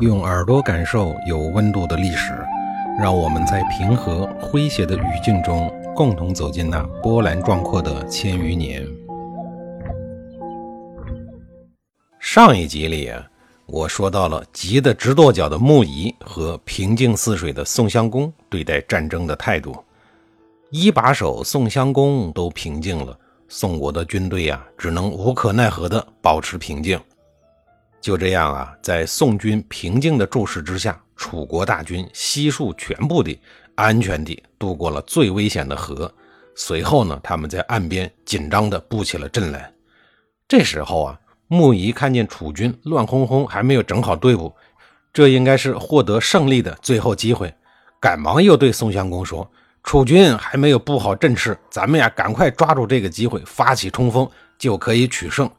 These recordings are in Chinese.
用耳朵感受有温度的历史，让我们在平和诙谐的语境中，共同走进那波澜壮阔的千余年。上一集里啊，我说到了急得直跺脚的木仪和平静似水的宋襄公对待战争的态度。一把手宋襄公都平静了，宋国的军队呀，只能无可奈何地保持平静。就这样啊，在宋军平静的注视之下，楚国大军悉数全部地安全地渡过了最危险的河。随后呢，他们在岸边紧张地布起了阵来。这时候啊，穆仪看见楚军乱哄哄，还没有整好队伍，这应该是获得胜利的最后机会，赶忙又对宋襄公说：“楚军还没有布好阵势，咱们呀，赶快抓住这个机会发起冲锋，就可以取胜。”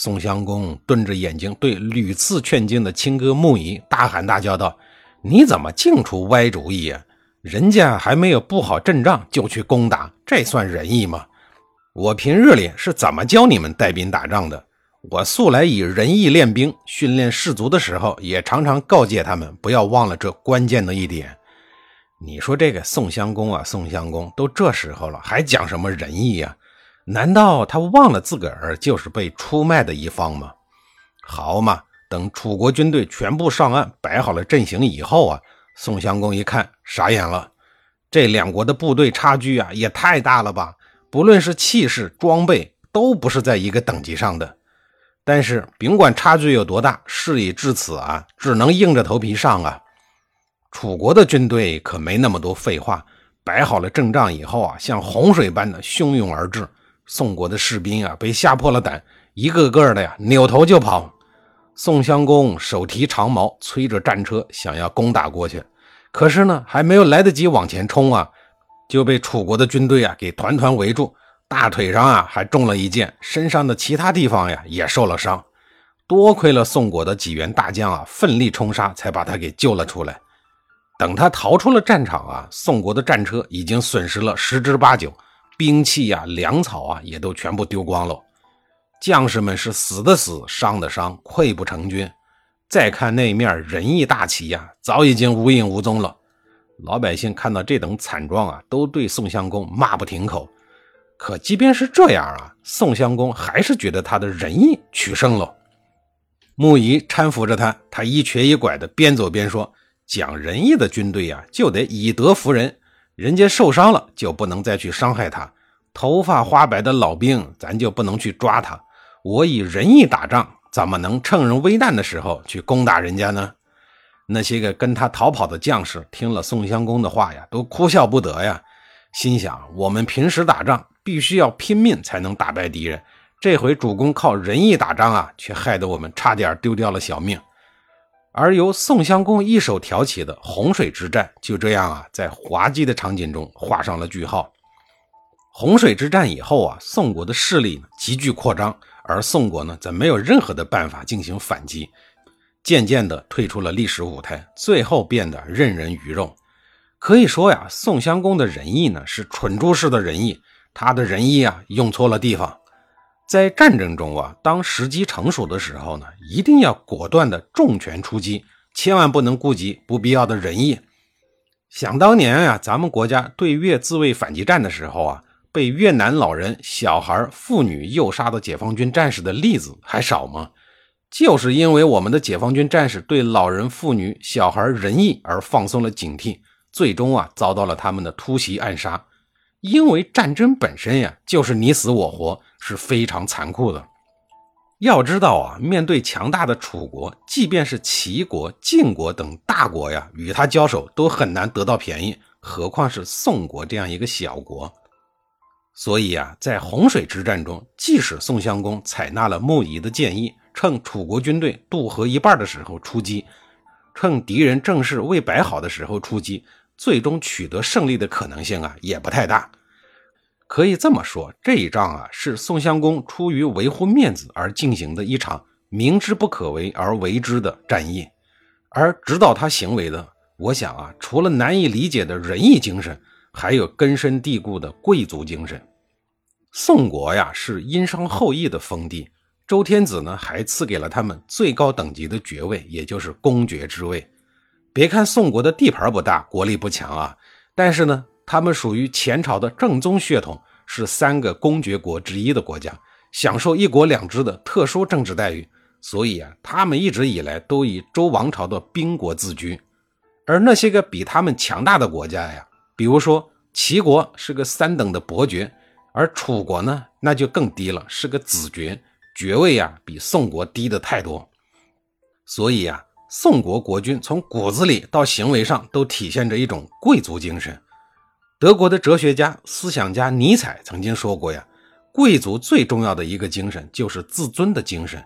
宋襄公瞪着眼睛，对屡次劝进的亲哥穆仪大喊大叫道：“你怎么净出歪主意呀？人家还没有布好阵仗就去攻打，这算仁义吗？我平日里是怎么教你们带兵打仗的？我素来以仁义练兵，训练士卒的时候也常常告诫他们不要忘了这关键的一点。你说这个宋襄公啊，宋襄公都这时候了，还讲什么仁义呀？”难道他忘了自个儿就是被出卖的一方吗？好嘛，等楚国军队全部上岸，摆好了阵型以后啊，宋襄公一看傻眼了。这两国的部队差距啊，也太大了吧！不论是气势、装备，都不是在一个等级上的。但是甭管差距有多大，事已至此啊，只能硬着头皮上啊。楚国的军队可没那么多废话，摆好了阵仗以后啊，像洪水般的汹涌而至。宋国的士兵啊，被吓破了胆，一个个的呀，扭头就跑。宋襄公手提长矛，催着战车，想要攻打过去。可是呢，还没有来得及往前冲啊，就被楚国的军队啊给团团围住，大腿上啊还中了一箭，身上的其他地方呀也受了伤。多亏了宋国的几员大将啊，奋力冲杀，才把他给救了出来。等他逃出了战场啊，宋国的战车已经损失了十之八九。兵器呀，粮草啊，也都全部丢光了。将士们是死的死，伤的伤，溃不成军。再看那面仁义大旗呀，早已经无影无踪了。老百姓看到这等惨状啊，都对宋襄公骂不停口。可即便是这样啊，宋襄公还是觉得他的仁义取胜了。穆仪搀扶着他，他一瘸一拐的边走边说：“讲仁义的军队呀，就得以德服人。”人家受伤了，就不能再去伤害他；头发花白的老兵，咱就不能去抓他。我以仁义打仗，怎么能趁人危难的时候去攻打人家呢？那些个跟他逃跑的将士，听了宋襄公的话呀，都哭笑不得呀，心想：我们平时打仗必须要拼命才能打败敌人，这回主公靠仁义打仗啊，却害得我们差点丢掉了小命。而由宋襄公一手挑起的洪水之战，就这样啊，在滑稽的场景中画上了句号。洪水之战以后啊，宋国的势力急剧扩张，而宋国呢，则没有任何的办法进行反击，渐渐地退出了历史舞台，最后变得任人鱼肉。可以说呀，宋襄公的仁义呢，是蠢猪式的仁义，他的仁义啊，用错了地方。在战争中啊，当时机成熟的时候呢，一定要果断的重拳出击，千万不能顾及不必要的仁义。想当年啊，咱们国家对越自卫反击战的时候啊，被越南老人、小孩、妇女诱杀的解放军战士的例子还少吗？就是因为我们的解放军战士对老人、妇女、小孩仁义而放松了警惕，最终啊，遭到了他们的突袭暗杀。因为战争本身呀，就是你死我活，是非常残酷的。要知道啊，面对强大的楚国，即便是齐国、晋国等大国呀，与他交手都很难得到便宜，何况是宋国这样一个小国。所以啊，在洪水之战中，即使宋襄公采纳了穆仪的建议，趁楚国军队渡河一半的时候出击，趁敌人正是未摆好的时候出击。最终取得胜利的可能性啊，也不太大。可以这么说，这一仗啊，是宋襄公出于维护面子而进行的一场明知不可为而为之的战役。而指导他行为的，我想啊，除了难以理解的仁义精神，还有根深蒂固的贵族精神。宋国呀，是殷商后裔的封地，周天子呢还赐给了他们最高等级的爵位，也就是公爵之位。别看宋国的地盘不大，国力不强啊，但是呢，他们属于前朝的正宗血统，是三个公爵国之一的国家，享受一国两制的特殊政治待遇。所以啊，他们一直以来都以周王朝的宾国自居。而那些个比他们强大的国家呀，比如说齐国是个三等的伯爵，而楚国呢，那就更低了，是个子爵，爵位呀比宋国低的太多。所以呀。宋国国君从骨子里到行为上都体现着一种贵族精神。德国的哲学家、思想家尼采曾经说过呀：“贵族最重要的一个精神就是自尊的精神。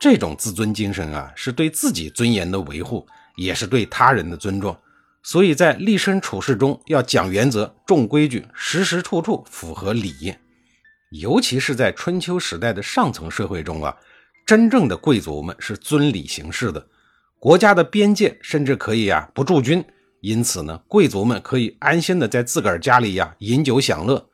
这种自尊精神啊，是对自己尊严的维护，也是对他人的尊重。所以在立身处世中要讲原则、重规矩，时时处处符合礼。尤其是在春秋时代的上层社会中啊，真正的贵族们是遵礼行事的。”国家的边界甚至可以啊不驻军，因此呢，贵族们可以安心的在自个儿家里呀饮酒享乐。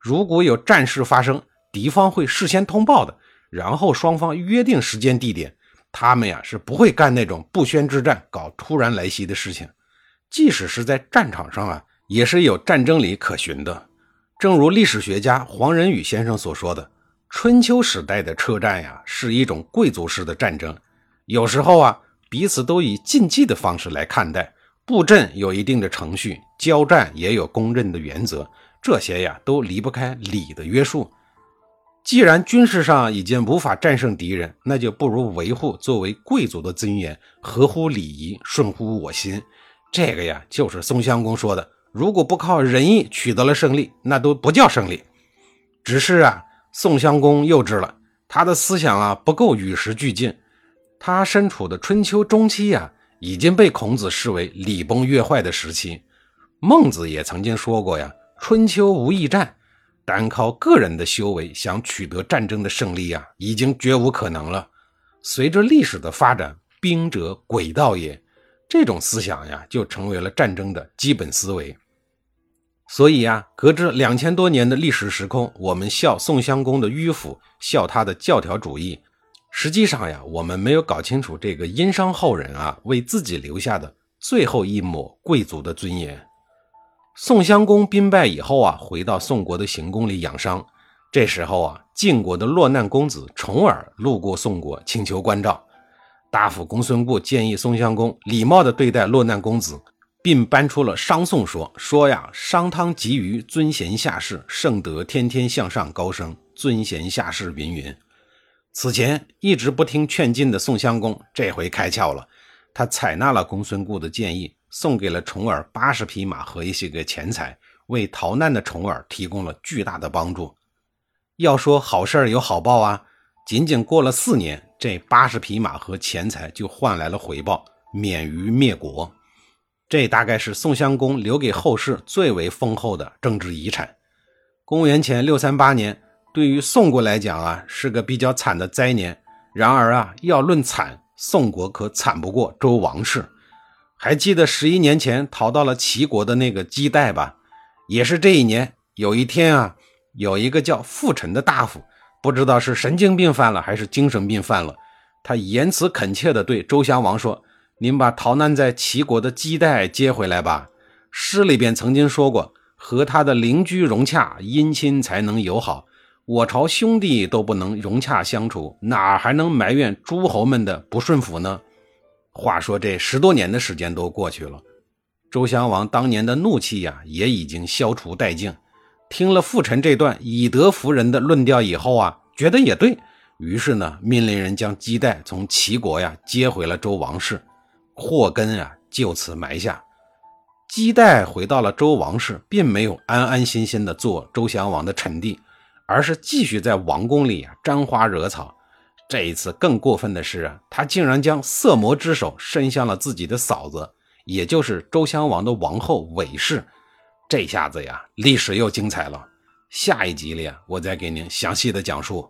如果有战事发生，敌方会事先通报的，然后双方约定时间地点。他们呀是不会干那种不宣之战、搞突然来袭的事情。即使是在战场上啊，也是有战争理可循的。正如历史学家黄仁宇先生所说的，春秋时代的车战呀是一种贵族式的战争，有时候啊。彼此都以竞技的方式来看待，布阵有一定的程序，交战也有公认的原则，这些呀都离不开礼的约束。既然军事上已经无法战胜敌人，那就不如维护作为贵族的尊严，合乎礼仪，顺乎我心。这个呀，就是宋襄公说的：如果不靠仁义取得了胜利，那都不叫胜利。只是啊，宋襄公幼稚了，他的思想啊不够与时俱进。他身处的春秋中期呀，已经被孔子视为礼崩乐坏的时期。孟子也曾经说过呀：“春秋无义战，单靠个人的修为想取得战争的胜利呀，已经绝无可能了。”随着历史的发展，“兵者诡道也”这种思想呀，就成为了战争的基本思维。所以呀，隔着两千多年的历史时空，我们笑宋襄公的迂腐，笑他的教条主义。实际上呀，我们没有搞清楚这个殷商后人啊为自己留下的最后一抹贵族的尊严。宋襄公兵败以后啊，回到宋国的行宫里养伤。这时候啊，晋国的落难公子重耳路过宋国，请求关照。大夫公孙固建议宋襄公礼貌地对待落难公子，并搬出了商颂说：“说呀，商汤急于尊贤下士，圣德天天向上高升，尊贤下士云云。”此前一直不听劝进的宋襄公，这回开窍了。他采纳了公孙固的建议，送给了重耳八十匹马和一些个钱财，为逃难的重耳提供了巨大的帮助。要说好事有好报啊，仅仅过了四年，这八十匹马和钱财就换来了回报，免于灭国。这大概是宋襄公留给后世最为丰厚的政治遗产。公元前六三八年。对于宋国来讲啊，是个比较惨的灾年。然而啊，要论惨，宋国可惨不过周王室。还记得十一年前逃到了齐国的那个姬代吧？也是这一年，有一天啊，有一个叫傅臣的大夫，不知道是神经病犯了还是精神病犯了，他言辞恳切地对周襄王说：“您把逃难在齐国的姬代接回来吧。”诗里边曾经说过：“和他的邻居融洽，姻亲才能友好。”我朝兄弟都不能融洽相处，哪还能埋怨诸侯们的不顺服呢？话说这十多年的时间都过去了，周襄王当年的怒气呀，也已经消除殆尽。听了傅臣这段以德服人的论调以后啊，觉得也对于是呢，命令人将姬代从齐国呀接回了周王室，祸根啊就此埋下。姬代回到了周王室，并没有安安心心的做周襄王的臣弟。而是继续在王宫里啊沾花惹草。这一次更过分的是啊，他竟然将色魔之手伸向了自己的嫂子，也就是周襄王的王后韦氏。这下子呀，历史又精彩了。下一集里，我再给您详细的讲述。